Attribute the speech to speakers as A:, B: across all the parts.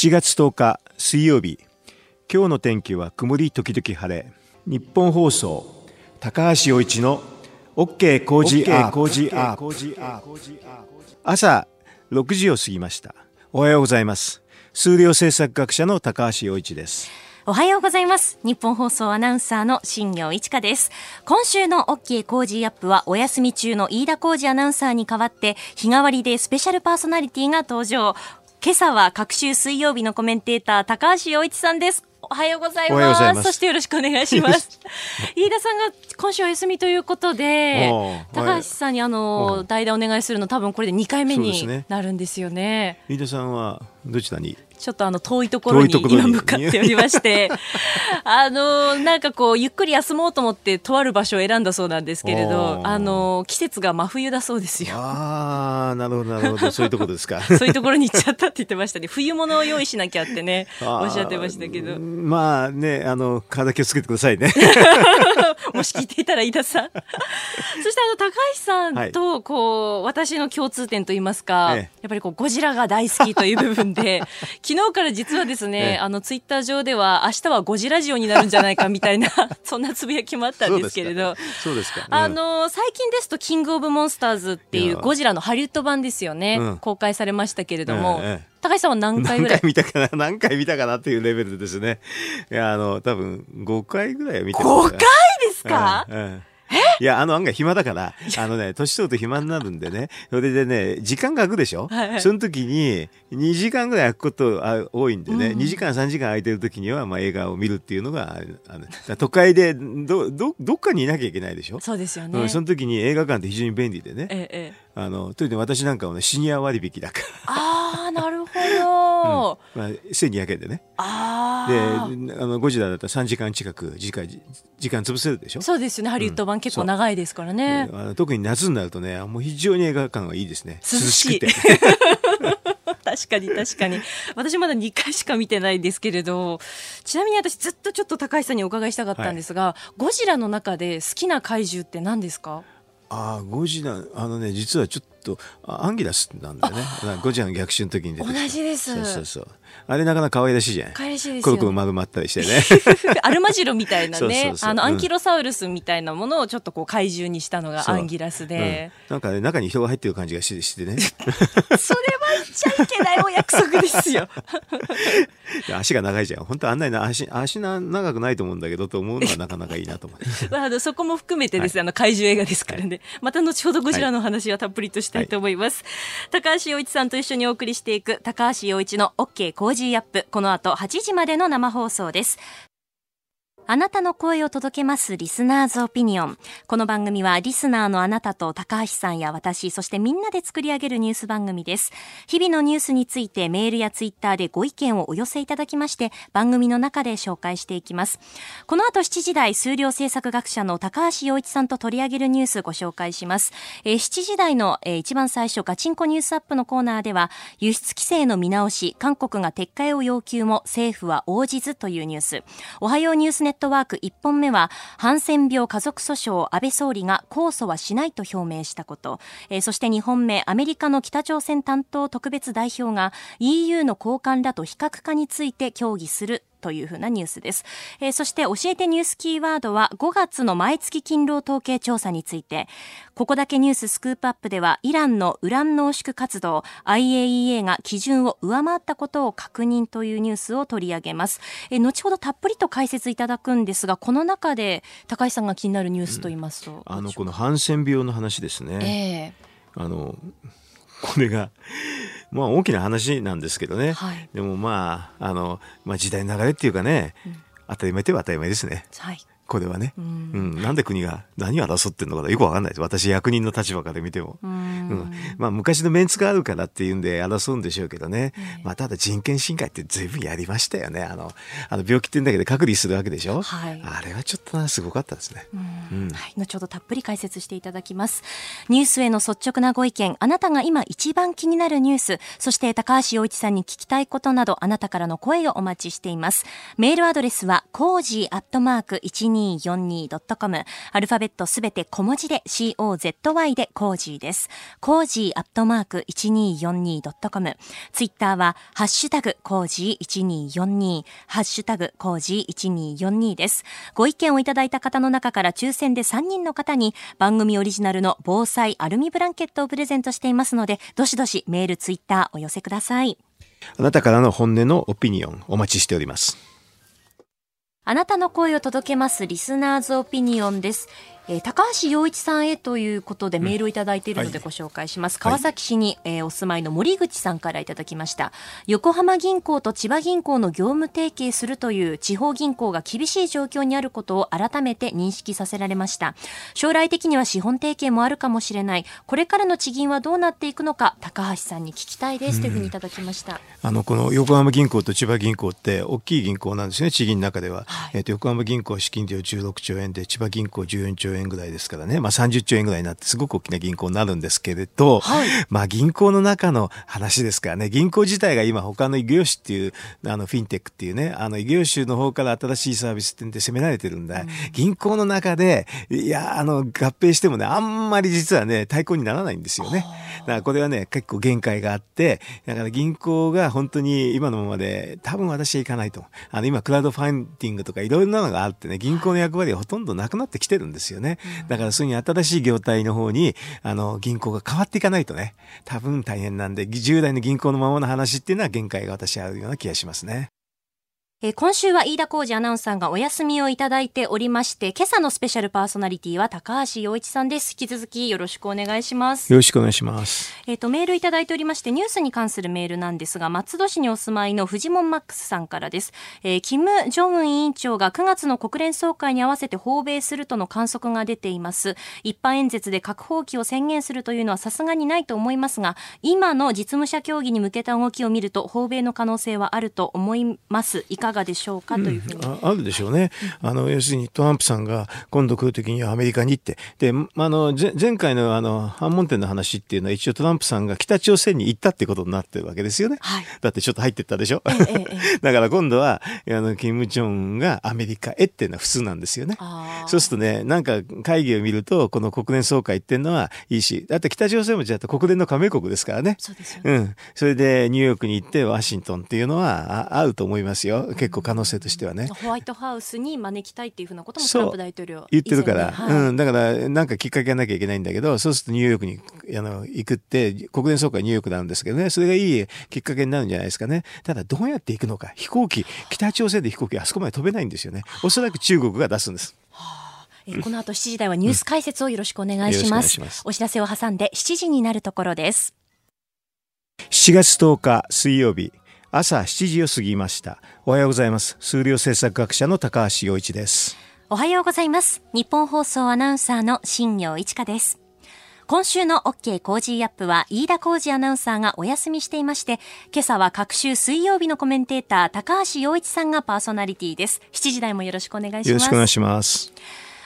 A: 7月10日水曜日。今日の天気は曇り時々晴れ。日本放送高橋洋一の OK 工事アップ。朝6時を過ぎました。おはようございます。数量政策学者の高橋洋一です。
B: おはようございます。日本放送アナウンサーの新業一華です。今週の OK 工事アップはお休み中の飯田浩二アナウンサーに代わって日替わりでスペシャルパーソナリティが登場。今朝は各週水曜日のコメンテーター高橋洋一さんです。おはようございます。そしてよろしくお願いします。飯田さんが今週お休みということで高橋さんにあ
A: お
B: の、
A: う
B: 代打お願いするの多分これで2回目になるんですよね。
A: 飯田さんはどちらに？
B: ちょっとあの遠いところに今向かっておりまして、あのなんかこうゆっくり休もうと思ってとある場所を選んだそうなんですけれどあの季節が真冬だそうですよ。
A: ああなるほどなるほど。そういうところですか。
B: そういうところに行っちゃったって言ってましたね。冬物を用意しなきゃってね、おっしゃってましたけど。
A: まあねあの体気をつけてくださいね。
B: もし聞いていたら飯田さん。そしてあの高橋さんとこう、私の共通点といいますか、
A: ええ。
B: やっぱりこうゴジラが大好きという部分で、昨日から実はですね、
A: ええ。
B: あのツイッター上では明日はゴジラジオになるんじゃないかみたいな そんなつぶやきもあったんですけれど。
A: そうですか。
B: あの最近ですと、キングオブモンスターズってい
A: いうや
B: ゴジラのハリウッド版ですよね、
A: うん。
B: 公開されましたけれども、
A: ええええ。
B: 高橋さんは何回
A: 何
B: ぐらい？
A: 回見たかな？何回見たかなっていうレベルでですね。いやあの多分5回ぐらいは見てる
B: 5回ですか、
A: うんうん いや、あの案外暇だから、あのね、年取ると暇になるんでね、それでね、時間が空くでしょ、
B: はいはい。
A: その時に、2時間ぐらい空くことあ多いんでね、
B: うん
A: 2時間、3時間空いてる時には、まあ映画を見るっていうのが、あの都会でど、ど、どっかにいなきゃいけないでしょ？
B: そうですよね。
A: うん、その時に映画館って非常に便利でね、
B: ええええ、
A: あの、というの私なんかはね、シニア割引だか
B: ああ、なるほ
A: ら、
B: ど。
A: まあ、1200円でね。
B: あ
A: で、
B: あ。
A: あの、ゴジラだったら3時間近く、時間、時間潰せるでしょ？
B: そうですよね。ハリウッド版結構長いですからね。
A: あの特に夏になるとね、もう非常に映画館がいいですね。
B: 涼しい
A: くて。
B: 確かに確かに。私まだ2回しか見てないですけれど、ちなみに私ずっとちょっと高橋さんにお伺いしたかったんですが、ゴジラの中で好きな怪獣って何ですか？
A: ああ、ゴジラ、あのね、実はちょっと、あアンギラスなんだよね。ゴジラの逆襲の時に出て
B: 同じです
A: そうそうそう。あれなかなか可愛らしいじゃん。
B: 可愛らしいです
A: コ
B: よね
A: ロコロ丸まったりしてね。
B: アルマジロみたいなね あの、
A: うん
B: アンキロサウルスみたいなものをちょっとこう怪獣にしたのがアンギラスで、
A: うんなんかね、中に人が入ってる感じがしてしてね。
B: それちゃいけないお約束ですよ。
A: で 足が長いじゃん。本当あんなにな足、足な長くないと思うんだけど、と思うのはなかなかいいなと思って。
B: まあ、あのそこも含めてですね、あの怪獣映画ですからね、また後ほどゴジラの話はたっぷりとしたいと思います、高橋洋一さんと一緒にお送りしていく高橋洋一の OK Cozy Up。この後8時までの生放送ですあなたの声を届けます Listener's Opinion。この番組はリスナーのあなたと高橋さんや私、そしてみんなで作り上げるニュース番組です。日々のニュースについてメールやツイッターでご意見をお寄せいただきまして、番組の中で紹介していきます。この後7時台、数量政策学者の高橋洋一さんと取り上げるニュースご紹介します。えー7時台の、えー一番最初、ガチンコニュースアップのコーナーでは、輸出規制の見直し、韓国が撤回を要求も政府は応じずというニュース。おはようニュースネットワーク1本目は、ハンセン病家族訴訟安倍総理が控訴はしないと表明したこと。えーそして2本目、アメリカの北朝鮮担当特別代表が EU の高官らと非核化について協議するというふうなニュースです。えーそして教えてニュースキーワードは5月の毎月勤労統計調査について、ここだけニューススクープアップではイランのウラン濃縮活動 IAEA が基準を上回ったことを確認というニュースを取り上げます。えー後ほどたっぷりと解説いただくんですが、この中で高橋さんが気になるニュースと言いますと。
A: あの、このハンセン病の話ですね。
B: え
A: あの、これが、まあ大きな話なんですけどね。
B: はい
A: でもまあ、あの、まあ時代の流れっていうかね、当たり前といえば当たり前ですね。
B: えはい。
A: これはね。
B: う
A: うん。ん。なんで国が何を争ってるのかよくわかんないです。私役人の立場から見ても。
B: う
A: うん。ん、まあ昔のメンツがあるからっていうんで争うんでしょうけどね、まあただ人権侵害って随分やりましたよね。あのあの病気ってんだけで隔離するわけでしょ、
B: はい。
A: あれはちょっとなすごかったですね、うん。
B: はい、後ほどたっぷり解説していただきます。ニュースへの率直なご意見、あなたが今一番気になるニュース、そして高橋洋一さんに聞きたいことなど、あなたからの声をお待ちしています。メールアドレスは、 Cozy アットマーク12 1242.com。アルファベットすべて小文字で COZY で Cozy です。 Cozy アットマーク 1242.com。ツイッターは、ハッシュタグ Cozy 1242、ハッシュタグ Cozy 1242です。ご意見をいただいた方の中から抽選で3人の方に番組オリジナルの防災アルミブランケットをプレゼントしていますので、どしどしメール、ツイッターお寄せください。
A: あなたからの本音のオピニオンお待ちしております。
B: あなたの声を届けますリスナーズオピニオンです。えー、高橋洋一さんへということでメールをいただいているのでご紹介します。うんはい、川崎市に、えー、お住まいの森口さんからいただきました。横浜銀行と千葉銀行の業務提携するという地方銀行が厳しい状況にあることを改めて認識させられました。将来的には資本提携もあるかもしれない。これからの地銀はどうなっていくのか、高橋さんに聞きたいです、というふうにいただきました。
A: あの、この横浜銀行と千葉銀行って大きい銀行なんですね、地銀の中では。はい、えっ、ー、と、横浜銀行資金量16兆円で、千葉銀行14兆円ぐらいですからね。まあ、30兆円ぐらいになってすごく大きな銀行になるんですけれど、はい、まあ、銀行の中の話ですからね、銀行自体が今他の異業種っていう、あの、フィンテックっていうね、あの、異業種の方から新しいサービスってで攻められてるんだ、うん、銀行の中で、いや、あの、合併してもね、あんまり実はね、対抗にならないんですよね。だからこれはね、結構限界があって、だから銀行が本当に今のままで、多分私は行かないと。あの、今、クラウドファンディングとかいろいろなのがあってね、銀行の役割はほとんどなくなってきてるんですよね。だからそうに新しい業態の方に、あの、銀行が変わっていかないとね、多分大変なんで、従来の銀行のままの話っていうのは限界が私はあるような気がしますね。
B: えー、今週は飯田浩二アナウンサーがお休みをいただいておりまして、今朝のスペシャルパーソナリティは高橋洋一さんです。引き続きよろしくお願いします。
A: よろしくお願いします。
B: えっ、ー、と、メールいただいておりまして、ニュースに関するメールなんですが、松戸市にお住まいのフジモンマックスさんからです。えー、キム・ジョンウン委員長が9月の国連総会に合わせて訪米するとの観測が出ています。一般演説で核放棄を宣言するというのはさすがにないと思いますが、今の実務者協議に向けた動きを見ると、訪米の可能性はあると思います。いか？がでしょうか、というふうに、
A: うん、あるでしょうね、あの要するにトランプさんが今度来るときにはアメリカに行って、であの前回のあの反問店の話っていうのは、一応トランプさんが北朝鮮に行ったってことになってるわけですよね。はい、だってちょっと入ってったでしょ？えええ、だから今度はあのキム・ジョンウンがアメリカへっていうのは普通なんですよね。そうするとね、なんか会議を見ると、この国連総会っていうのはいいし、だって北朝鮮もじゃあ国連の加盟国ですからね。そうですよね。うん。それでニューヨークに行ってワシントンっていうのはあ合うと思いますよ。結構可能性としてはね。
B: ホワイトハウスに招きたいっていうふうなこともトランプ大統領
A: 言ってるから、はい、うん、だからなんかきっかけがなきゃいけないんだけど、そうするとニューヨークにあの行くって、国連総会ニューヨークなんですけどね、それがいいきっかけになるんじゃないですかね。ただどうやって行くのか、飛行機、北朝鮮で飛行機あそこまで飛べないんですよね。おそらく中国が出すんです。
B: この後7時台はニュース解説をよろしくお願いします。うん、ますお知らせを挟んで7時になるところです。
A: 7月10日水曜日。朝7時を過ぎました。おはようございます。数量政策学者の高橋洋一です。
B: おはようございます。ニッポン放送アナウンサーの新行市佳です。今週の OK コージーアップは飯田浩司アナウンサーがお休みしていまして、今朝は隔週水曜日のコメンテーター高橋洋一さんがパーソナリティです。7時台もよろしくお願いします。
A: よろしくお願いします。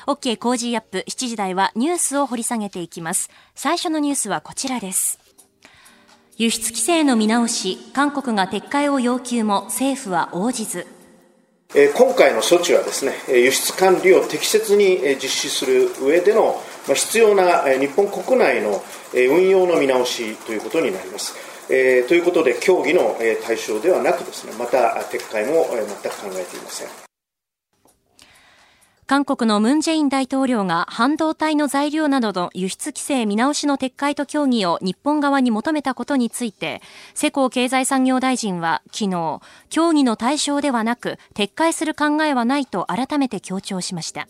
B: OK コージーアップ7時台はニュースを掘り下げていきます。最初のニュースはこちらです。輸出規制の見直し、韓国が撤回を要求も政府は応じず。
C: 今回の措置はですね、輸出管理を適切に実施する上での必要な日本国内の運用の見直しということになります。ということで、協議の対象ではなくですね、また撤回も全く考えていません。
B: 韓国のムン・ジェイン大統領が半導体の材料などの輸出規制見直しの撤回と協議を日本側に求めたことについて、世耕経済産業大臣は昨日、協議の対象ではなく、撤回する考えはないと改めて強調しました。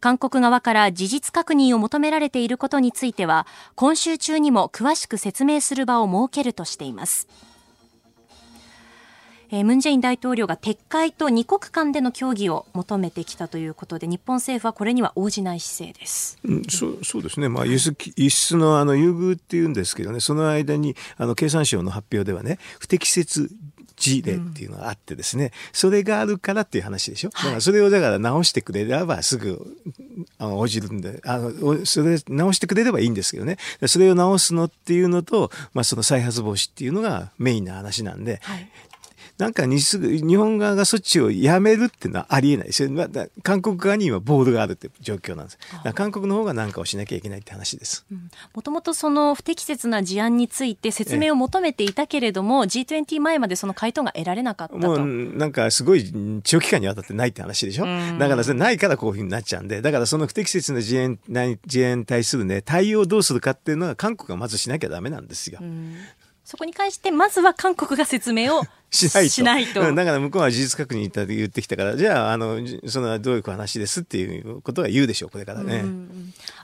B: 韓国側から事実確認を求められていることについては、今週中にも詳しく説明する場を設けるとしています。えー、ムン・ジェイン大統領が撤回と二国間での協議を求めてきたということで、日本政府はこれには応じない姿勢です。
A: うん、そうそうですね、まあ、輸出輸出のあの優遇っていうんですけどね、その間にあの経産省の発表ではね、不適切事例っていうのがあってですね、うん、それがあるからっていう話でしょ。だからそれをだから直してくれればすぐあの応じるんで、あの、それ直してくれればいいんですけどね。それを直すのっていうのと、まあその再発防止っていうのがメインな話なんで、はい、なんか日日本側が措置をやめるっていうのはありえないですよ。韓国側に今ボールがあるって状況なんです。韓国の方が何かをしなきゃいけないって話です。
B: もともとその不適切な事案について説明を求めていたけれども、G20 前までその回答が得られなかったも
A: うなんかすごい長期間にわたってないって話でしょ。だからそれないからこういうふうになっちゃうんで、だからその不適切な事案事案に対するね対応をどうするかっていうのは韓国がまずしなきゃダメなんですよ。
B: そこに関してまずは韓国が説明を
A: しないと。しないと。だから向こうは事実確認って言ってきたから、じゃあ、あの、そのどういう話ですっていうことは言うでしょう、これからね。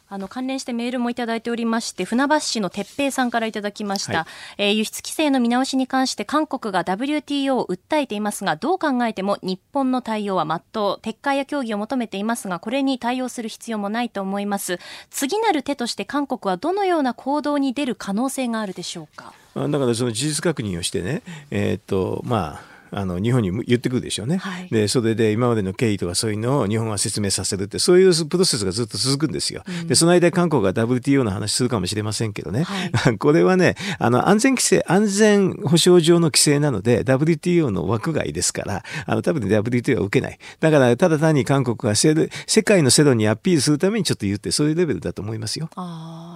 B: あの、関連してメールもいただいておりまして、船橋市の哲平さんからいただきました。はい、えー、輸出規制の見直しに関して韓国が WTO を訴えていますが、どう考えても日本の対応は真っ当、撤回や協議を求めていますが、これに対応する必要もないと思います。次なる手として韓国はどのような行動に出る可能性があるでしょうか？
A: だからその事実確認をしてね、えー、っとまああの日本に言ってくるでしょうね、はい、でそれで今までの経緯とかそういうのを日本は説明させるってそういうプロセスがずっと続くんですよ、うん、でその間韓国が WTO の話するかもしれませんけどね、はい、これはねあの安全規制安全保障上の規制なので WTO の枠外ですからあの多分 WTO は受けない。だからただ単に韓国が世界の世論にアピールするためにちょっと言ってそういうレベルだと思いますよ。
B: あ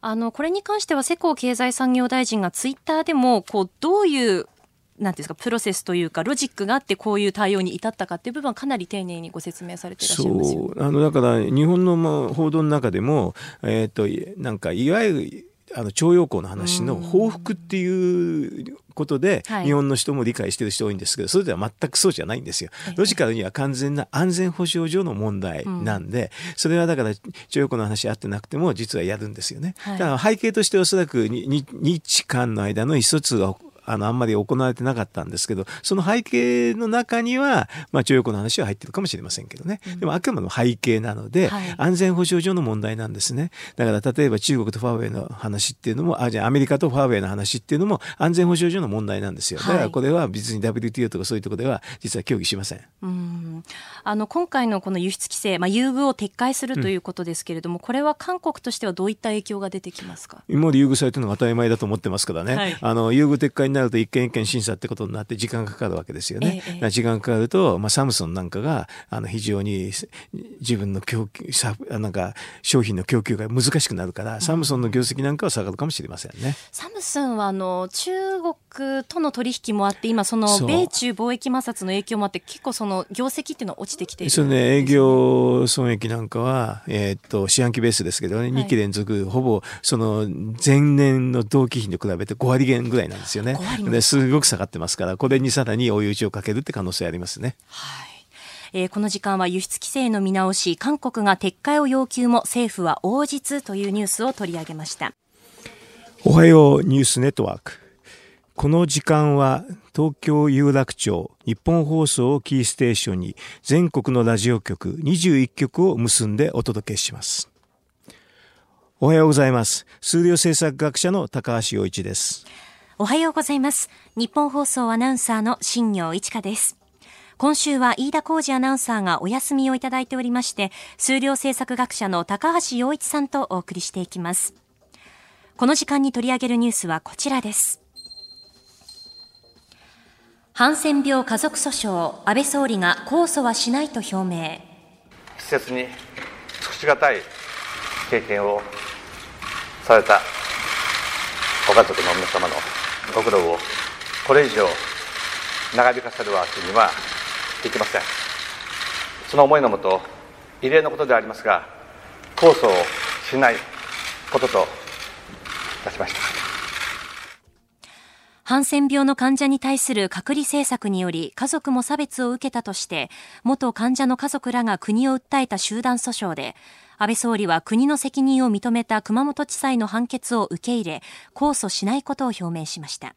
B: あのこれに関しては世耕経済産業大臣がツイッターでもこうどういうなんですかプロセスというかロジックがあってこういう対応に至ったかっていう部分はかなり丁寧にご説明されていらっしゃいますよ
A: あのだから日本の報道の中でも、えーと、なんかいわゆるあの徴用工の話の報復っていうことで、日本の人も理解している人多いんですけど、それでは全くそうじゃないんですよ。ロジカルには完全な安全保障上の問題なんで、それはだから徴用工の話あってなくても実はやるんですよね。だから背景としておそらく日韓の間の意思疎通があの、あんまり行われてなかったんですけど、その背景の中には、まあ、徴用工の話は入ってるかもしれませんけどね。でも、あくまでも背景なので、はい、安全保障上の問題なんですね。だから、例えば中国とファーウェイの話っていうのも、あ、じゃあアメリカとファーウェイの話っていうのも安全保障上の問題なんですよ。だから、これは別に WTO とかそういうところでは、実は協議しません。
B: うんあの、今回のこの輸出規制、まあ、優遇を撤回するということですけれども、うん、これは韓国としてはどういった影響が出てきますか？
A: 今まで優遇されてるのが当たり前だと思ってますからね。はい、あの、優遇撤回になると一件一件審査ってことになって時間がかかるわけですよね。ええ、時間かかると、まあ、サムソンなんかがあの非常に自分の供給なんか商品の供給が難しくなるから、うん、サムソンの業績なんかは下がるかもしれませんね。
B: サムソンはあの中国との取引もあって今その米中貿易摩擦の影響もあって結構その業績っていうのは落ちてきている
A: それね営業損益なんかはえー、っと四半期ベースですけどね、2期連続ほぼその前年の同期比に比べて5割減ぐらいなんですよね。ですごく下がってますから、これにさらに追い打ちをかけるって可能性ありますね。
B: はい。えー、この時間は輸出規制の見直し、韓国が撤回を要求も政府は応じずというニュースを取り上げました。
A: おはようニュースネットワーク。この時間は東京有楽町日本放送をキーステーションに全国のラジオ局21局を結んでお届けします。おはようございます。数量政策学者の高橋洋一です。
B: おはようございます。日本放送アナウンサーの新業一華です。今週は飯田浩二アナウンサーがお休みをいただいておりまして、数量政策学者の高橋洋一さんとお送りしていきます。この時間に取り上げるニュースはこちらです。ハンセン病家族訴訟、安倍総理が控訴はしないと表明。
D: 施設に尽くしがたい経験をされたご家族の皆様のご苦労をこれ以上長引かせるわけにはいきませんその思いのもと異例のことでありますが控訴をしないことといたしました
B: ハンセン病の患者に対する隔離政策により家族も差別を受けたとして元患者の家族らが国を訴えた集団訴訟で安倍総理は国の責任を認めた熊本地裁の判決を受け入れ控訴しないことを表明しました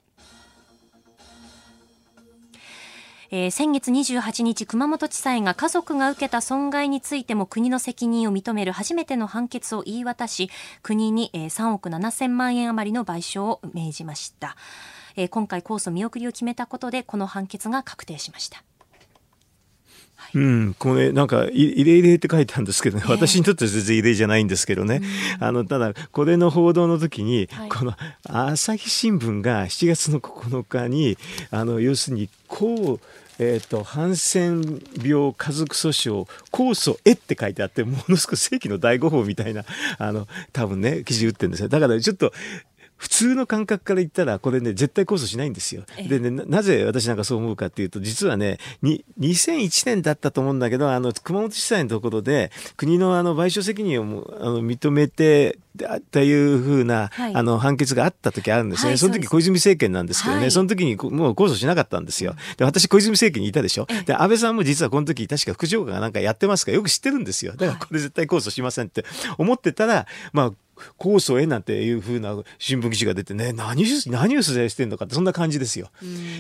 B: えー、先月28日、熊本地裁が家族が受けた損害についても国の責任を認める初めての判決を言い渡し、国に、えー、3億7000万円余りの賠償を命じました。えー、今回控訴見送りを決めたことで、この判決が確定しました。
A: うん、これなんか、異例異例って書いてあるんですけどね、私にとっては全然異例じゃないんですけどね、あの、ただ、これの報道の時に、はい、この朝日新聞が7月の9日に、あの、要するに、こう、えーと、ハンセン病家族訴訟控訴へって書いてあってものすごく世紀の第五法みたいなあの多分ね記事打ってるんですよ。だからちょっと普通の感覚から言ったら、これね、絶対控訴しないんですよ。でね、なぜ私なんかそう思うかっていうと、実はね、に2001年だったと思うんだけど、あの、熊本地裁のところで、国のあの賠償責任をあの認めて、というふうな、はい、あの判決があった時あるんですね、はい、その時小泉政権なんですけどね、はい、その時にもう控訴しなかったんですよ。で私、小泉政権にいたでしょ、で安倍さんも実はこの時確か副長官がなんかやってますから、よく知ってるんですよ。だからこれ絶対控訴しませんって思ってたら、まあ、控訴へなんていうふうな新聞記事が出てね、何何を取材してんのかって、そんな感じですよ。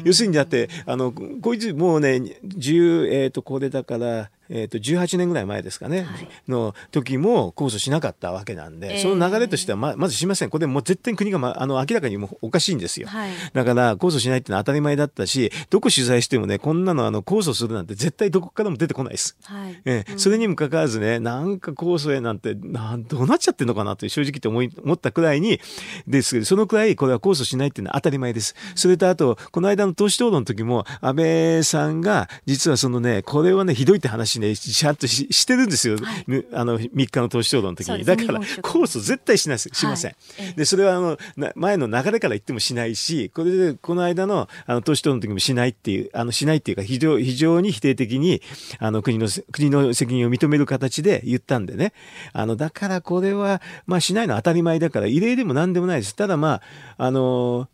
A: 要するにだって、あの、こいつもうね、10、えっ、ー、と、これだから、えー、と18年ぐらい前ですかね、はい、の時も控訴しなかったわけなんで、えー、その流れとしてはままずしません、これもう絶対に国が、ま、あの明らかにもおかしいんですよ、はい、だから控訴しないっていうのは当たり前だったし、どこ取材してもね、こんなのあの控訴するなんて絶対どこからも出てこないです。はい、えー、それにもかかわらずね、なんか控訴へなんてなんどうなっちゃってんのかなと正直って思い思ったくらいにですけど、そのくらいこれは控訴しないっていうのは当たり前です。それとあと、この間の党首討論の時も、安倍さんが実はそのね、これはね、ひどいって話ね、ちゃんとししてるんですよ、はい、あの3日の党首討論の時に、だから控訴絶対しない。しません、はい、でそれはあの前の流れから言ってもしないしこれでこの間のあの党首討論の時もしないっていうあのしないっていうか非常非常に否定的にあの国の国の責任を認める形で言ったんでね。あのだからこれは、まあ、しないのは当たり前だから異例でも何でもないです。ただまああの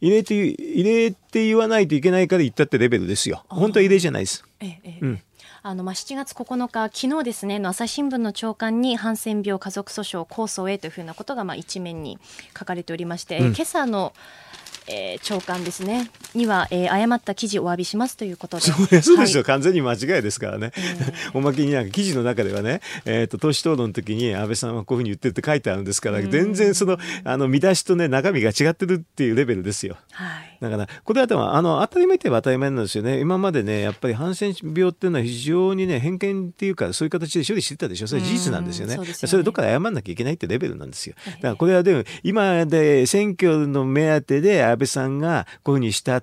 A: 異例という異例って言わないといけないから言ったってレベルですよ。本当は異例じゃないです。ええ。うん
B: あのまあ7月9日昨日ですねの朝日新聞の朝刊にハンセン病家族訴訟控訴へというふうなことがまあ一面に書かれておりまして、うん、今朝のえー、長官ですね。には、えー、誤った記事お詫びしますということで。
A: そうそうですよ、はい、完全に間違いですからね、えー、おまけになんか記事の中ではね、えーと、党首討論の時に安倍さんはこういうふうに言ってるって書いてあるんですから、全然そのあの見出しとね中身が違ってるっていうレベルですよ、はい、だからこれはでもあの当たり前といえば当たり前なんですよね。今までねやっぱりハンセン病っていうのは非常にね偏見っていうかそういう形で処理してたでしょ。それ事実なんですよね,、そね。それどっかで謝らなきゃいけないってレベルなんですよ。だからこれはでも今で選挙の目当てで安倍さんがこういうふうにした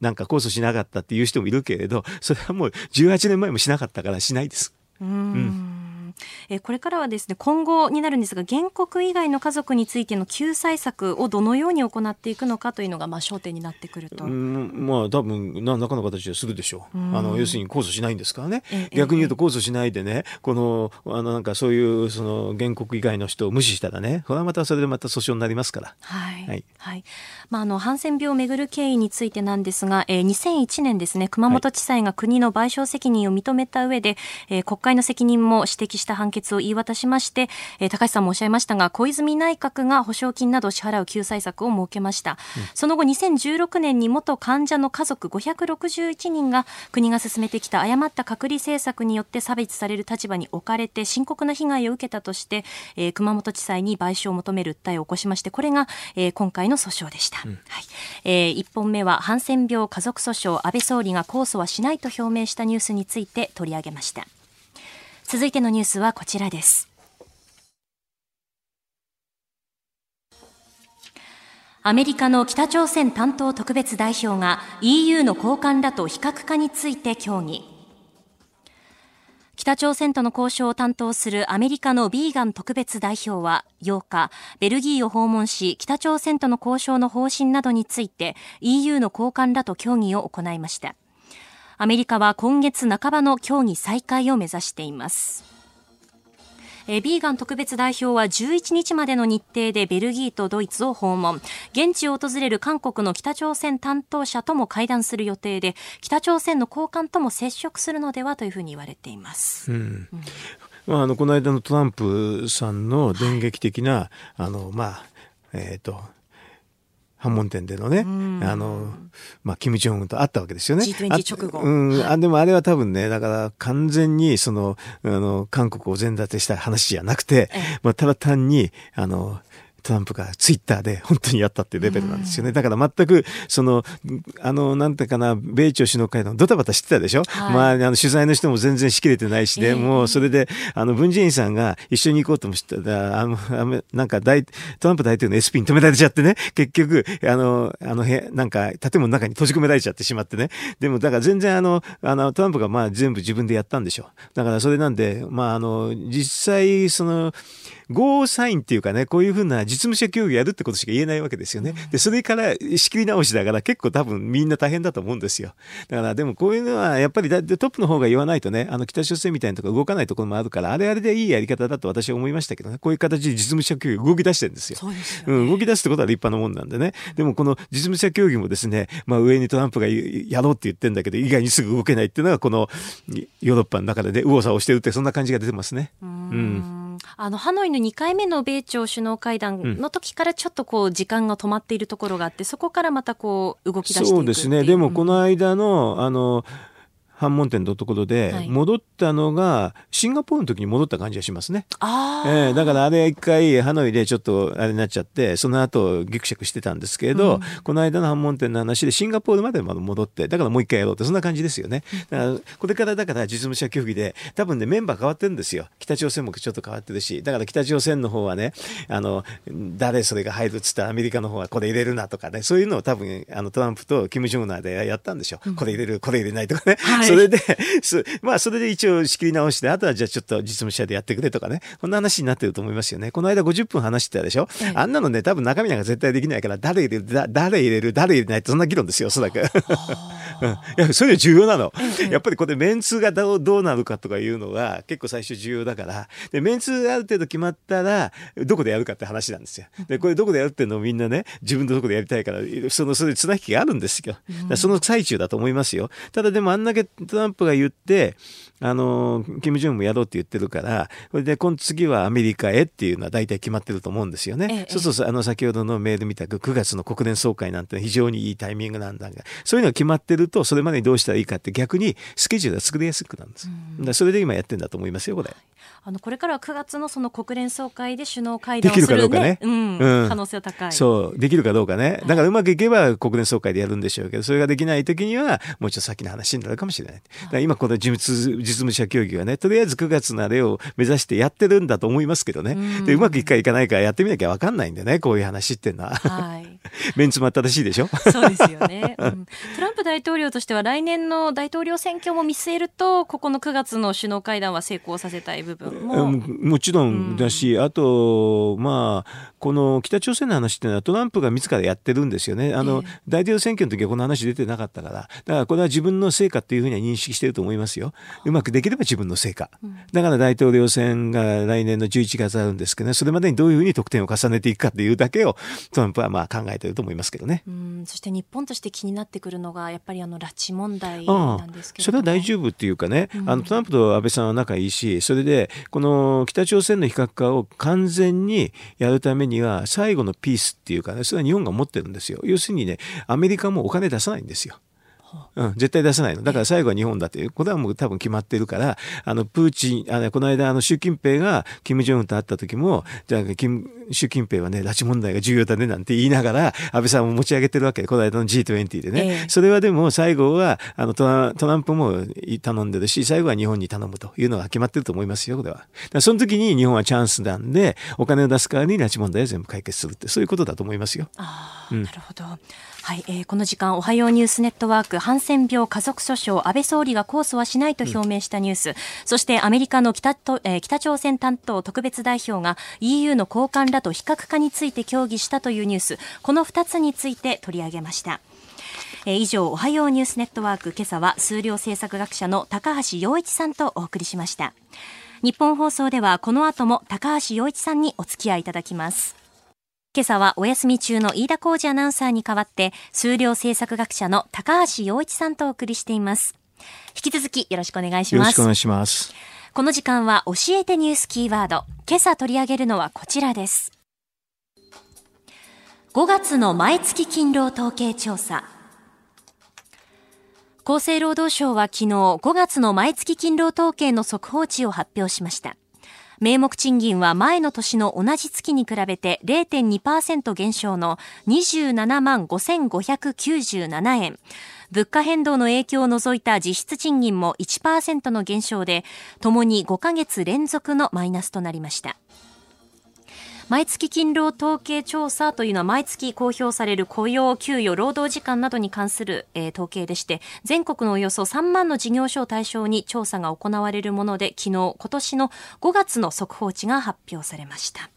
A: なんか控訴しなかったっていう人もいるけれどそれはもう18年前もしなかったからしないです。うん
B: えこれからはですね今後になるんですが原告以外の家族についての救済策をどのように行っていくのかというのがまあ焦点になってくると。
A: うんまあ多分何らかの形でするでしょう。あの要するに控訴しないんですからね。逆に言うと控訴しないでねこのあのなんかそういうその原告以外の人を無視したらねこれはまたそれでまた訴訟になりますから。はい。はい。
B: はい、まああのハンセン病をめぐる経緯についてなんですが、えー、2001年ですね熊本地裁が国の賠償責任を認めた上で、えー、国会の責任も指摘した判決を言い渡しまして、えー、高橋さんもおっしゃいましたが、小泉内閣が保証金などを支払う救済策を設けました。うん、その後、2016年に元患者の家族561人が国が進めてきた誤った隔離政策によって差別される立場に置かれて深刻な被害を受けたとして、えー、熊本地裁に賠償を求める訴えを起こしまして、これが、えー、今回の訴訟でした。うん、はいえー、1本目はハンセン病家族訴訟、安倍総理が控訴はしないと表明したニュースについて取り上げました。続いてのニュースはこちらです。アメリカの北朝鮮担当特別代表が EU の高官らと非核化について協議。北朝鮮との交渉を担当するアメリカのビーガン特別代表は8日、ベルギーを訪問し、北朝鮮との交渉の方針などについて EU の高官らと協議を行いました。アメリカは今月半ばの協議再開を目指しています。えビーガン特別代表は11日までの日程でベルギーとドイツを訪問。現地を訪れる韓国の北朝鮮担当者とも会談する予定で、北朝鮮の高官とも接触するのではというふうに言われています。うん、
A: まあ、あのこの間のトランプさんの電撃的な、はい、あのまあえっ、ー、と反問店でのね、あの、まあ、キム・ジョンウンと会ったわけですよね。
B: G20 直後。
A: うん、あ、でもあれは多分ね、だから完全にその、あの、韓国を全立てした話じゃなくて、まあ、ただ単に、あの、トランプがツイッターで本当にやったっていうレベルなんですよね。だから全く、その、あの、なんていうかな、米朝首脳会談ドタバタしてたでしょ、はい、まあ、あの、取材の人も全然しきれてないしで、えー、もうそれで、あの、文在寅さんが一緒に行こうともしてた、あの、なんか大、トランプ大統領の SP に止められちゃってね、結局、あの、あの、へ、なんか、建物の中に閉じ込められちゃってしまってね。でも、だから全然あの、あの、トランプがまあ全部自分でやったんでしょう。だからそれなんで、まあ、あの、実際、その、ゴーサインっていうかね、こういうふうな実務者協議やるってことしか言えないわけですよね。で、それから仕切り直しだから結構多分みんな大変だと思うんですよ。だからでもこういうのはやっぱりトップの方が言わないとね、あの北朝鮮みたいなとこ動かないところもあるから、あれあれでいいやり方だと私は思いましたけどね、こういう形で実務者協議動き出してるんですよ。
B: そうです
A: よ、ね、うん、動き出すってことは立派なもんなんでね。でもこの実務者協議もですね、まあ上にトランプがやろうって言ってんだけど、意外にすぐ動けないっていうのがこのヨーロッパの中でね、右往左往してるってそんな感じが出てますね。うんうん
B: あのハノイの2回目の米朝首脳会談の時からちょっとこう時間が止まっているところがあって、そこからまたこう動き出していく
A: そうですね。でもこの間のあの反問店のところで戻ったのがシンガポールの時に戻った感じがしますね。
B: あ
A: えー、だからあれ一回ハノイでちょっとあれになっちゃってその後ギクシャクしてたんですけど、うん、この間の反問店の話でシンガポールまでまだ戻ってだからもう一回やろうってそんな感じですよね。だからこれからだから実務者協議で多分ねメンバー変わってるんですよ。北朝鮮もちょっと変わってるしだから北朝鮮の方はねあの誰それが入るっつったらアメリカの方はこれ入れるなとかねそういうのを多分あのトランプとキム・ジョンナーでやったんでしょ。うん、これ入れるこれ入れないとかね。はい、それで まあ、それで一応仕切り直して、あとはじゃあちょっと実務者でやってくれとかね、こんな話になってると思いますよね。この間50分話してたでしょ、あんなのね、多分中身なんか絶対できないから、誰入れる、誰入れる、誰入れないってそんな議論ですよ、おそらく。うん、いや、それ重要なの。やっぱりこれメンツがどうどうなるかとかいうのが結構最初重要だから、で、メンツがある程度決まったら、どこでやるかって話なんですよ。で、これどこでやるっていうのをみんなね、自分のとこでやりたいから、その、それ綱引きがあるんですよ。その最中だと思いますよ。ただでもあんだけトランプが言って、あの、キム・ジョンもやろうって言ってるから、これで、今次はアメリカへっていうのは大体決まってると思うんですよね。ええ、そうそうあの、先ほどのメールみたく9月の国連総会なんて非常にいいタイミングなんだが、そういうのが決まってると、それまでにどうしたらいいかって逆にスケジュールが作りやすくなるんです。だそれで今やってんだと思いますよ、これ。
B: あのこれからは9月のその国連総会で首脳会談をする、ね、
A: できるかどうかね、
B: うん。うん、可能性は高い。
A: そう。できるかどうかね。だからうまくいけば国連総会でやるんでしょうけどそれができない時にはもうちょっと先の話になるかもしれないだから今この実実務者協議はねとりあえず9月のあれを目指してやってるんだと思いますけどね、うん、でうまくいくかいかないかやってみなきゃ分かんないんでねこういう話っていうのは、はい、メンツも新しいでしょ？
B: そうですよね、うん、トランプ大統領としては来年の大統領選挙も見据えるとここの9月の首脳会談は成功させたい部分も、
A: うん、もちろんだし、うん、あと、まあ、この北朝鮮の話っていうのはトランプが自らやってるんですよね。あの、えー、大統領選挙の時はこの話出てなかったから。だからこれは自分の成果っていうふうには認識してると思いますよ。うまくできれば自分の成果。うん、だから大統領選が来年の11月あるんですけどね、それまでにどういうふうに得点を重ねていくかっていうだけをトランプはまあ考えてると思いますけどね。
B: うん、そして日本として気になってくるのが、やっぱりあの拉致問題なんですけど
A: それは大丈夫っていうかね、あのトランプと安倍さんは仲いいし、それで、この北朝鮮の非核化を完全にやるためには、最後のピースっていうかね、それは日本が持ってるんですよ。要するにね、アメリカもお金出さないんですよ。うん、絶対出さないの。だから最後は日本だっていう、これはもう多分決まってるから、あの、プーチン、あの、この間、あの、習近平が、金正恩と会った時も、じゃあ、金、習近平はね、拉致問題が重要だね、なんて言いながら、安倍さんも持ち上げてるわけで、この間の G20 でね。えー、それはでも、最後は、あのトラ、トランプも頼んでるし、最後は日本に頼むというのが決まってると思いますよ、これは。その時に日本はチャンスなんで、お金を出す代わりに拉致問題を全部解決するって、そういうことだと思いますよ。
B: ああ、うん、なるほど。はい、えー、この時間おはようニュースネットワークハンセン病家族訴訟安倍総理が控訴はしないと表明したニュース、うん、そしてアメリカの北と、えー、北朝鮮担当特別代表が EU の高官らと非核化について協議したというニュースこの2つについて取り上げました。え、以上、おはようニュースネットワーク、今朝は数量政策学者の高橋洋一さんとお送りしました。日本放送ではこの後も高橋洋一さんにお付き合いいただきます。今朝はお休み中の飯田浩二アナウンサーに代わって、数量政策学者の高橋洋一さんとお送りしています。引き続きよろしくお願いします。よろ
A: しくお願いします。
B: この時間は教えてニュースキーワード。今朝取り上げるのはこちらです。5月の毎月勤労統計調査。厚生労働省は昨日5月の毎月勤労統計の速報値を発表しました。名目賃金は前の年の同じ月に比べて0.2%減少の27万5597円。物価変動の影響を除いた実質賃金も1%の減少で、ともに5ヶ月連続のマイナスとなりました。毎月勤労統計調査というのは毎月公表される雇用、給与、労働時間などに関する、えー、統計でして、全国のおよそ3万の事業所を対象に調査が行われるもので、昨日、今年の5月の速報値が発表されました。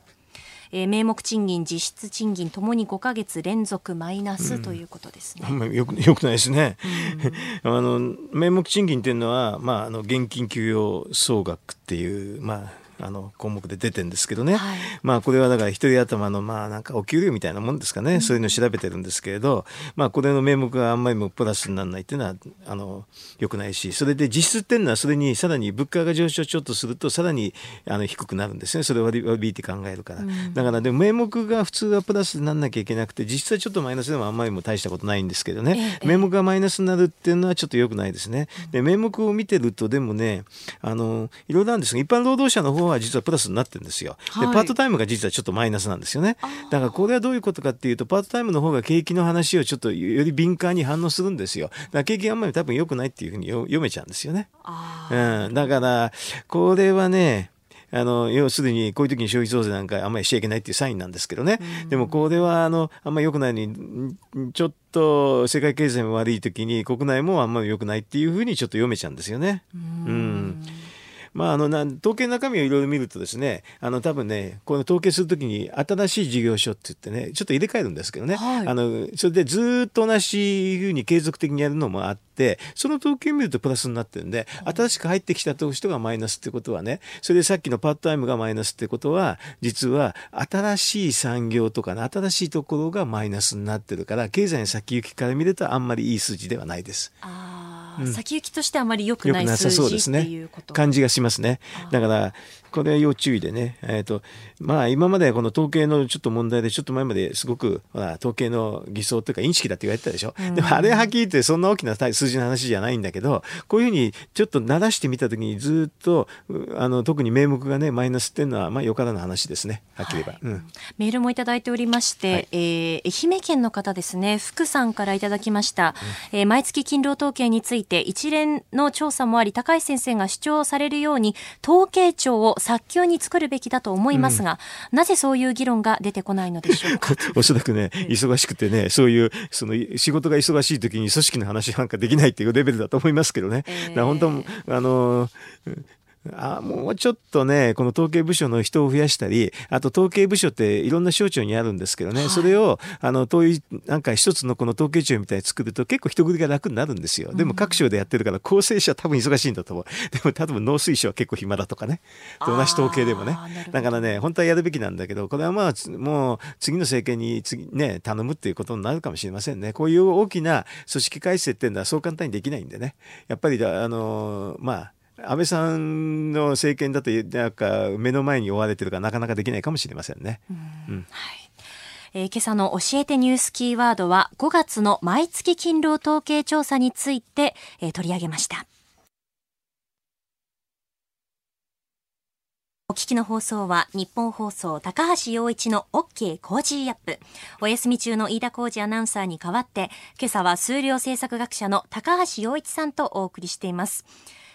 B: えー、名目賃金、実質賃金ともに5か月連続マイナスということですね。
A: うん、よく よくないですね。あの名目賃金っていうのは、まあ、あの現金給与総額っていう、まあ、あの項目で出てるんですけどね、はい、まあこれはだから一人頭のまあなんかお給料みたいなもんですかね、うん、そういうのを調べてるんですけれど、まあこれの名目があんまりもプラスにならないっていうのはあのよくないし。それで実質っていうのはそれにさらに物価が上昇ちょっとするとさらにあの低くなるんですね。それを割り引いて考えるから、うん、だからでも名目が普通はプラスにならなきゃいけなくて実質はちょっとマイナスでもあんまりも大したことないんですけどね、ええ、名目がマイナスになるっていうのはちょっとよくないですね。で名目を見てるとでもねあのいろいろあるんですが一般労働者の方は実はプラスになってるんですよ。で、パートタイムが実はちょっとマイナスなんですよね。だからこれはどういうことかっていうと、パートタイムの方が景気の話をちょっとより敏感に反応するんですよ。だから景気があんまり多分良くないっていうふうに読めちゃうんですよね。うん。だから、これはね、あの要するにこういう時に消費増税なんかあんまりしちゃいけないっていうサインなんですけどね、でもこれはあのあんまり良くないのにちょっと世界経済も悪い時に国内もあんまり良くないっていうふうにちょっと読めちゃうんですよね。うんまあ、あのな統計の中身をいろいろ見るとですねあの多分ねこの統計するときに新しい事業所って言ってねちょっと入れ替えるんですけどね、はい、あのそれでずっと同じふうに継続的にやるのもあってその統計を見るとプラスになってるんで新しく入ってきた人がマイナスってことはねそれでさっきのパートタイムがマイナスってことは実は新しい産業とかね新しいところがマイナスになってるから経済の先行きから見るとあんまりいい数字ではないです。
B: うん、先行きとしてあまり良くない数字そうですね。
A: 感じがしますね。だからこれは要注意でね、えーとまあ、今までこの統計のちょっと問題でちょっと前まですごく、まあ、統計の偽装というかインチキだって言われてたでしょ、うん、でもあれはっきり言ってそんな大きな数字の話じゃないんだけどこういうふうにちょっと鳴らしてみた時にずっとあの特に名目がねマイナスっていうのはまあよからぬ話ですね。はっきり言えば、はい。うん、
B: メールもいただいておりまして、はい、えー、愛媛県の方ですね。福さんからいただきました、うん、えー、毎月勤労統計について一連の調査もあり高橋先生が主張されるように統計庁を早急に作るべきだと思いますが、うん、なぜそういう議論が出てこないのでしょうか？
A: おそらくね忙しくてねそういうその仕事が忙しい時に組織の話なんかできないっていうレベルだと思いますけどね、えー、本当あのあもうちょっとね、この統計部署の人を増やしたり、あと統計部署っていろんな省庁にあるんですけどね、はい、それを、あの、遠い、なんか一つのこの統計庁みたいに作ると結構人繰りが楽になるんですよ。でも各省でやってるから、構成者は多分忙しいんだと思う。でも多分農水省は結構暇だとかね。同じ統計でもね。だからね、本当はやるべきなんだけど、これはまあ、もう次の政権に次ね、頼むっていうことになるかもしれませんね。こういう大きな組織改正っていうのはそう簡単にできないんでね。やっぱり、あの、まあ、安倍さんの政権だとなんか目の前に追われてるからなかなかできないかもしれませんね。うん、
B: はいえー、今朝の教えてニュースキーワードは5月の毎月勤労統計調査について、えー、取り上げました。お聞きの放送はニッポン放送高橋洋一の OK Cozy up。お休み中の飯田浩司アナウンサーに代わって、今朝は数量政策学者の高橋洋一さんとお送りしています。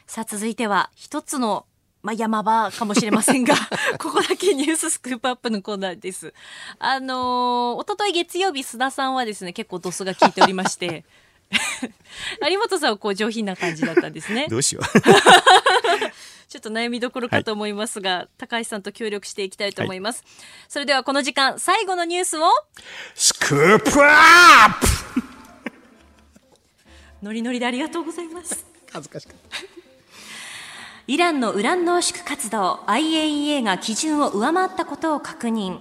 B: さあ続いては一つのまあ、山場かもしれませんが、ここだけニューススクープアップのコーナーです。あのー、おととい月曜日、須田さんはですね、結構ドスが効いておりまして、有本さんはこう上品な感じだったんですね。
A: どうしよう。
B: ちょっと悩みどころかと思いますが、はい、高橋さんと協力していきたいと思います。はい、それではこの時間、最後のニュースを、
A: スクープアップ
B: ノリノリでありがとうございます。
A: 恥ずかしかった。
B: イランのウラン濃縮活動 IAEA が基準を上回ったことを確認。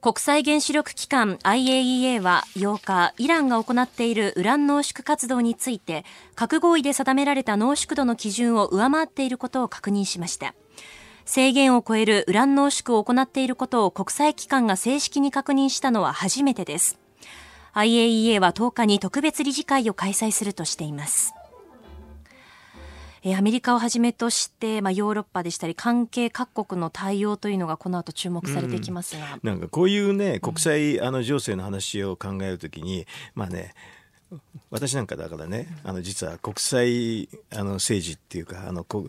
B: 国際原子力機関 IAEA は8日、イランが行っているウラン濃縮活動について、核合意で定められた濃縮度の基準を上回っていることを確認しました。制限を超えるウラン濃縮を行っていることを国際機関が正式に確認したのは初めてです。IAEA は10日に特別理事会を開催するとしています。えー、アメリカをはじめとして、まあ、ヨーロッパでしたり関係各国の対応というのがこの後注目されていきますが、
A: うん、なんかこういうね国際あの情勢の話を考えるときに、まあね私なんかだからねあの実は国際あの政治っていうかあの国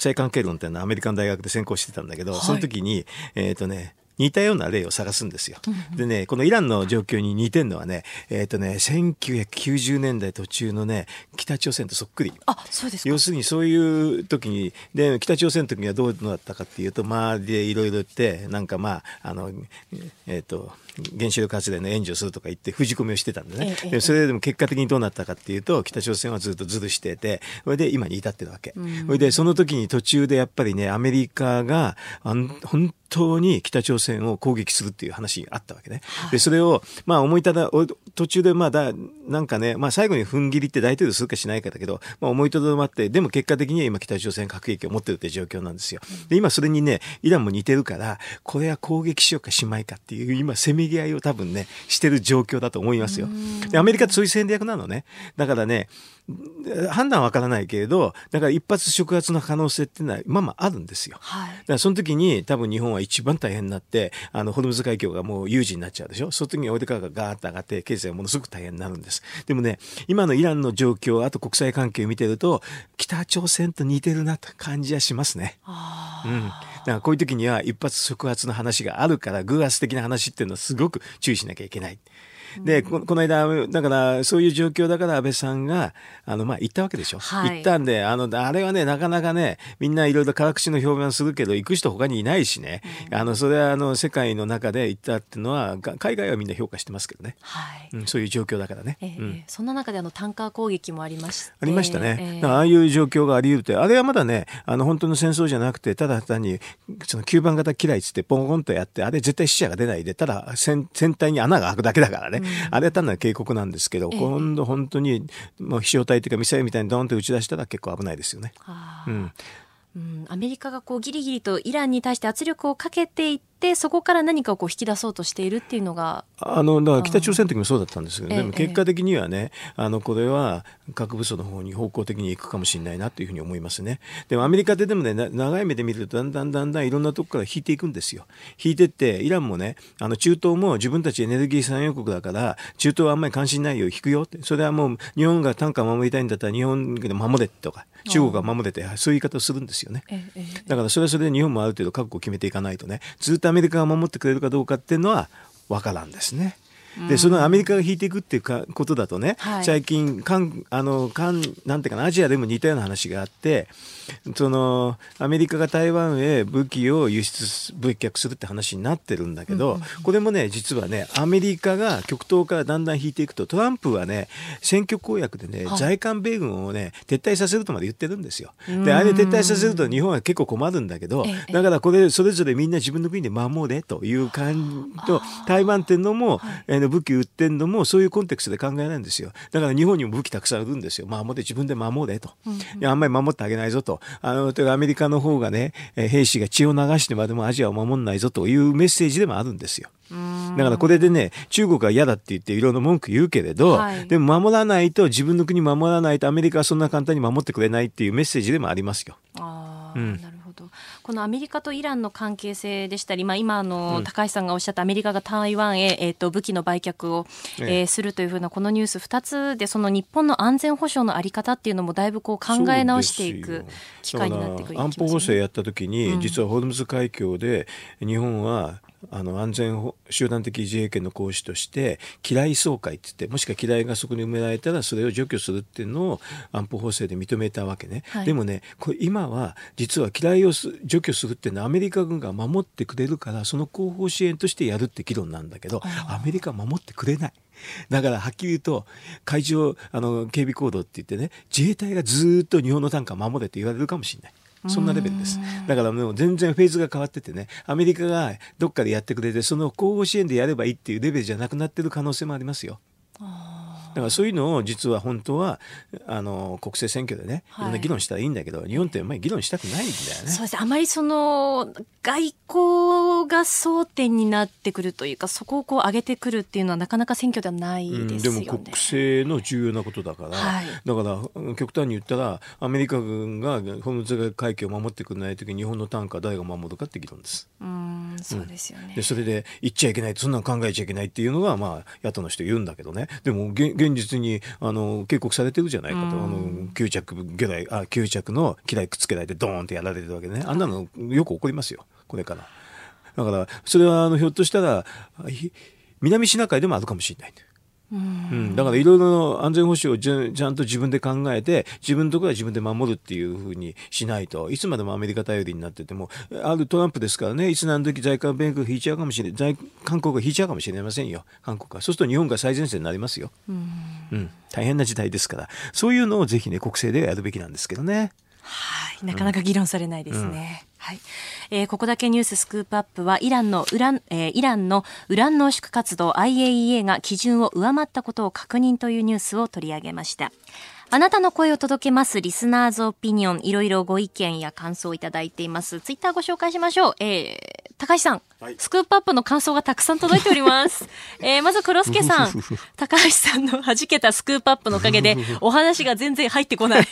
A: 際関係論っていうのはアメリカの大学で専攻してたんだけど、はい、その時にえっ、ー、とね似たような例を探すんですよ。でね、このイランの状況に似てるのはね、えっ、ー、とね、1990年代途中のね、北朝鮮とそっくり。
B: あ、そうです
A: 要するにそういう時に、で、北朝鮮の時にはどうだったかっていうと、まあ、で、いろいろ言って、なんかまあ、あの、えっ、ー、と、原子力発電の援助するとか言って封じ込めをしてたんでね、ええ、でそれでも結果的にどうなったかっていうと北朝鮮はずっとずるしててそれで今に至ってるわけ、うん、それでその時に途中でやっぱりねアメリカが本当に北朝鮮を攻撃するっていう話があったわけね。で、それを、まあ思いただ、途中でまあだ、なんかね、まあ最後に踏ん切りって大統領するかしないかだけど、まあ思いとどまって、でも結果的には今北朝鮮核兵器を持ってるって状況なんですよ。で、今それにね、イランも似てるから、これは攻撃しようかしまいかっていう、今せめぎ合いを多分ね、してる状況だと思いますよ。で、アメリカってそういう戦略なのね。だからね、判断はわからないけれど、だから一発触発の可能性っていうのはまあまああるんですよ。はい、だからその時に多分日本は一番大変になって、あの、ホルムズ海峡がもう有事になっちゃうでしょ。その時にオイル価格がガーッと上がって、経済がものすごく大変になるんです。でもね、今のイランの状況、あと国際関係を見てると、北朝鮮と似てるなと感じはしますね。うん。だからこういう時には一発即発の話があるから、偶発的な話っていうのはすごく注意しなきゃいけない。でこの間だからそういう状況だから安倍さんがあのまあ行ったわけでしょ、はい、行ったんであのあれはねなかなかねみんないろいろ辛口の評判するけど行く人他にいないしね、うん、あのそれはあの世界の中で行ったっていうのは海外はみんな評価してますけどね、はい。うん、そういう状況だからね、
B: えーうん、そんな中であのタンカー攻撃もありまし
A: ありましたね、えー、ああいう状況があり得るってあれはまだねあの本当の戦争じゃなくてただ単にその9番型嫌いっつってポンポンとやってあれ絶対死者が出ないでただ船船体に穴が開くだけだからね、あれは単なる警告なんですけど、今度本当にもう飛翔体というかミサイルみたいにドーンと打ち出したら結構危ないですよね。うん。
B: うん、アメリカがこうギリギリとイランに対して圧力をかけていってそこから何かをこう引き出そうとしているっていうのが
A: あのだから北朝鮮の時もそうだったんですけど、でも結果的にはね、あのこれは核武装の方に方向的に行くかもしれないなというふうに思いますね。でもアメリカででもね長い目で見るとだんだんだんだんいろんなとこから引いていくんですよ。引いてってイランもねあの中東も自分たちエネルギー産油国だから中東はあんまり関心ないよ引くよって。それはもう日本が単価を守りたいんだったら日本で守れとか中国が守れてそういう言い方をするんですよね。だからそれはそれで日本もある程度覚悟を決めていかないとね。ずっとアメリカが守ってくれるかどうかっていうのは分からんですね。でそのアメリカが引いていくっていうかことだとね、はい、最近かんあのかんなんていうかなアジアでも似たような話があってそのアメリカが台湾へ武器を輸出物却するって話になってるんだけど、うんうん、これもね実はねアメリカが極東からだんだん引いていくとトランプはね選挙公約でね、はい、在韓米軍をね撤退させるとまで言ってるんですよ。であれ撤退させると日本は結構困るんだけどだからこれそれぞれみんな自分の国で守れという感じと台湾っていうのも、はい、武器売ってんのもそういうコンテクストで考えないんですよ。だから日本にも武器たくさん売るんですよ。守れ自分で守れと、うんあんまり守ってあげないぞと。あのアメリカの方がね兵士が血を流してまでもアジアを守んないぞというメッセージでもあるんですよ。だからこれでね中国が嫌だって言っていろんな文句言うけれど、はい、でも守らないと自分の国守らないとアメリカはそんな簡単に守ってくれないっていうメッセージでもありますよ。
B: あうん、なるとこのアメリカとイランの関係性でしたり、まあ、今の高橋さんがおっしゃったアメリカが台湾へ、えー、と武器の売却を、えー、するというふうなこのニュース2つでその日本の安全保障の在り方っていうのもだいぶこう考え直していく機会になってくる、ね、
A: 安保法制やった時に、実はホルムズ海峡で日本はあの安全集団的自衛権の行使として機雷総会って言ってもしくは機雷がそこに埋められたらそれを除去するっていうのを安保法制で認めたわけね、はい、でもねこれ今は実は機雷を除去するっていうのはアメリカ軍が守ってくれるからその後方支援としてやるって議論なんだけどアメリカは守ってくれない。だからはっきり言うと海上あの警備行動って言ってね自衛隊がずっと日本の単価を守れって言われるかもしれない。そんなレベルです。だからもう全然フェーズが変わっててね、アメリカがどっかでやってくれて、その後方支援でやればいいっていうレベルじゃなくなってる可能性もありますよ。からそういうのを実は本当はあの国政選挙でね、い、ろんな議論したらいいんだけど、日本ってあんまり議論したくないんだよね。
B: そうですあまりその外交が争点になってくるというかそこをこう上げてくるっていうのはなかなか選挙ではないですよね。
A: うん、でも国政の重要なことだから、はい、だから極端に言ったらアメリカ軍がホムズ海峡を守ってくれない時に日本の単価誰が守るかって議論です。
B: うんそうですよね、
A: うん、でそれで言っちゃいけないそんなの考えちゃいけないっていうのが、まあ、野党の人言うんだけどね。でも現実にあの警告されてるじゃないかと、あの吸着魚雷あ吸着の機雷くっつけられてドーンってやられてるわけねあんなのよく起こりますよ。これから。だからそれはあのひょっとしたら南シナ海でもあるかもしれない。うん、だからいろいろ安全保障をちゃんと自分で考えて自分のところは自分で守るっていうふうにしないといつまでもアメリカ頼りになっててもあるトランプですからねいつ何時在韓米軍引いちゃうかもしれない韓国が引いちゃうかもしれませんよ。韓国は。そうすると日本が最前線になりますよ、うん、うん、大変な時代ですから。そういうのをぜひね国政ではやるべきなんですけどね。
B: はい、なかなか議論されないですね。うん、はい、えー、ここだけニューススクープアップはイランのウラン、えー、イランのウラン濃縮活動 IAEA が基準を上回ったことを確認というニュースを取り上げました。あなたの声を届けますリスナーズオピニオン、いろいろご意見や感想をいただいています。ツイッターご紹介しましょう。えー、高橋さん、はい、スクープアップの感想がたくさん届いております。えー、まず黒助さん、高橋さんの弾けたスクープアップのおかげで、お話が全然入ってこない。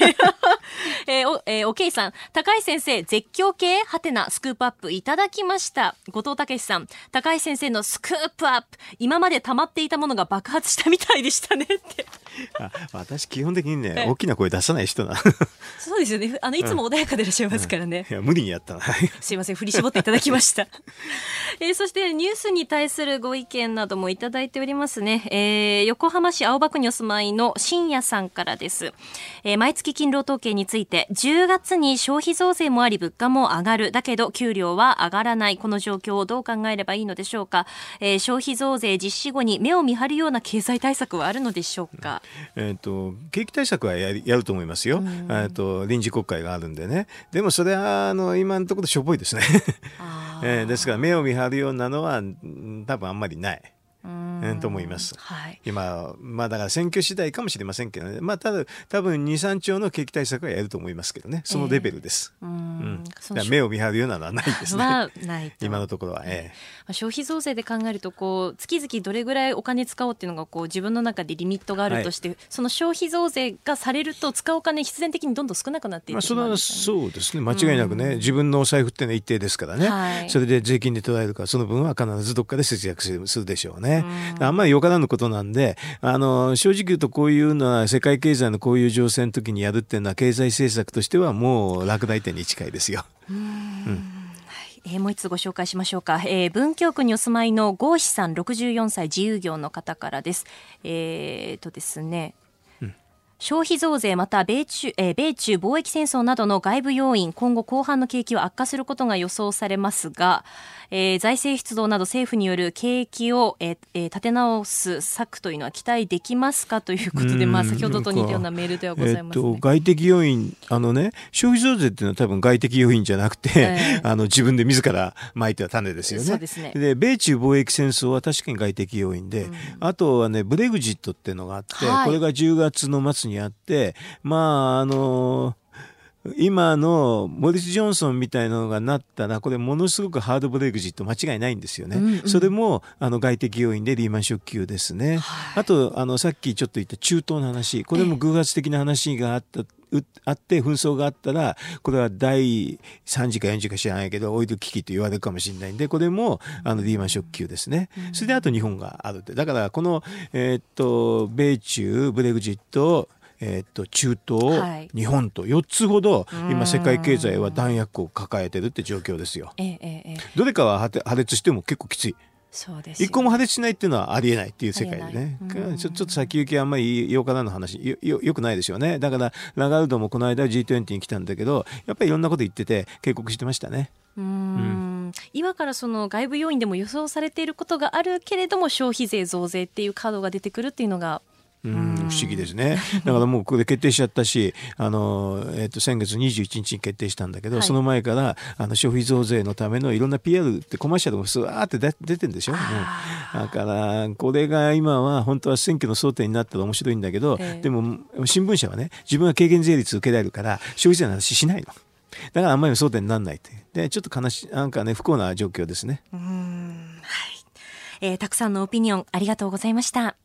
B: えー、お、えー、おけいさん、高橋先生、絶叫系はてなスクープアップいただきました。後藤武さん、高橋先生のスクープアップ、今まで溜まっていたものが爆発したみたいでしたね。って。
A: あ私基本的にね、大きな声出さない人な
B: そうですよね。あのいつも穏やかでいらっしゃいますからね、
A: うん。うん、いや無理にやったな。
B: すいません。振り絞っていただきました えー、そしてニュースに対するご意見などもいただいておりますね、えー、横浜市青葉区にお住まいの深夜さんからです、えー、毎月勤労統計について10月に消費増税もあり物価も上がる。だけど給料は上がらない。この状況をどう考えればいいのでしょうか、えー、消費増税実施後に目を見張るような経済対策はあるのでしょうか、
A: えーと、景気対策はややると思いますよ、えと臨時国会があるんでね。でもそれはあの今のところしょぼいですね、えー、ですから目を見張るようなのは多分あんまりない。と思います。はい、今、まあだから選挙次第かもしれませんけどね。まあただ、多分2、3兆の景気対策はやると思いますけどね。そのレベルです。えー、うん目を見張るようなのはないですね。今のところは。え
B: えー、消費増税で考えると、こう、月々どれぐらいお金使おうっていうのが、こう、自分の中でリミットがあるとして、はい、その消費増税がされると、使うお金必然的にどんどん少なくなっていってね、まあ、
A: それはそうですね。間違いなくね、自分のお財布ってのは一定ですからね。はい、それで税金で捉えるから、その分は必ずどっかで節約するでしょうね。あんまりよからぬことなんで、あの、正直言うとこういうのは世界経済のこういう情勢の時にやるっていうのは経済政策としてはもう落第点に近いですよ。うん。
B: えー、もう一つご紹介しましょうか、えー、文京区にお住まいの郷志さん64歳自由業の方からです。えー、とですね消費増税また米中,、えー、米中貿易戦争などの外部要因今後後半の景気は悪化することが予想されますが、えー、財政出動など政府による景気を、えーえー、立て直す策というのは期待できますかということで、まあ、先ほどと似たようなメールではございます、ね、えー、
A: 外的要因あのね消費増税っていうのは多分外的要因じゃなくて、えー、あの自分で自らまいた種ですよね。そうですね。で米中貿易戦争は確かに外的要因で、うん、あとはねブレグジットっていうのがあって、はい、これが10月の末にあってまああのー今のモリス・ジョンソンみたいなのがなったら、これものすごくハードブレイクジット間違いないんですよね。うんうん、それも、あの、外的要因でリーマンショック級ですね。はい、あと、あの、さっきちょっと言った中東の話、これも偶発的な話があった。あって紛争があったらこれは第3次か4次か知らないけどオイル危機と言われるかもしれないんでこれもあのリーマンショック級ですね、それであと日本があるって。だからこの、えー、っと米中ブレグジットえー、と中東、はい、日本と4つほど今世界経済は弾薬を抱えてるって状況ですよ。えーえー、どれかは破裂しても結構きつい。そうです、一個も破裂しないっていうのはありえない。っていう世界でね、ちょちょっと先行きあんまりようからの話。よよよくないですよね。だからラガルドもこの間 G20 に来たんだけどやっぱりいろんなこと言ってて警告してましたね。うんう
B: ん。今からその外部要因でも予想されていることがあるけれども消費税増税っていうカードが出てくるっていうのが
A: うん不思議ですね。だからもうこれ決定しちゃったし、あの、えっ、ー、と、先月21日に決定したんだけど、はい、その前から、あの、消費増税のためのいろんな PR ってコマーシャルもスワーって出出てんでしょ、うだから、これが今は本当は選挙の争点になったら面白いんだけど、えー、でも、新聞社はね、自分は軽減税率受けられるから、消費税の話しないの。だからあんまり争点にならないって。で、ちょっと悲しい、なんかね、不幸な状況ですね。うん。
B: はい。えー、たくさんのオピニオンありがとうございました。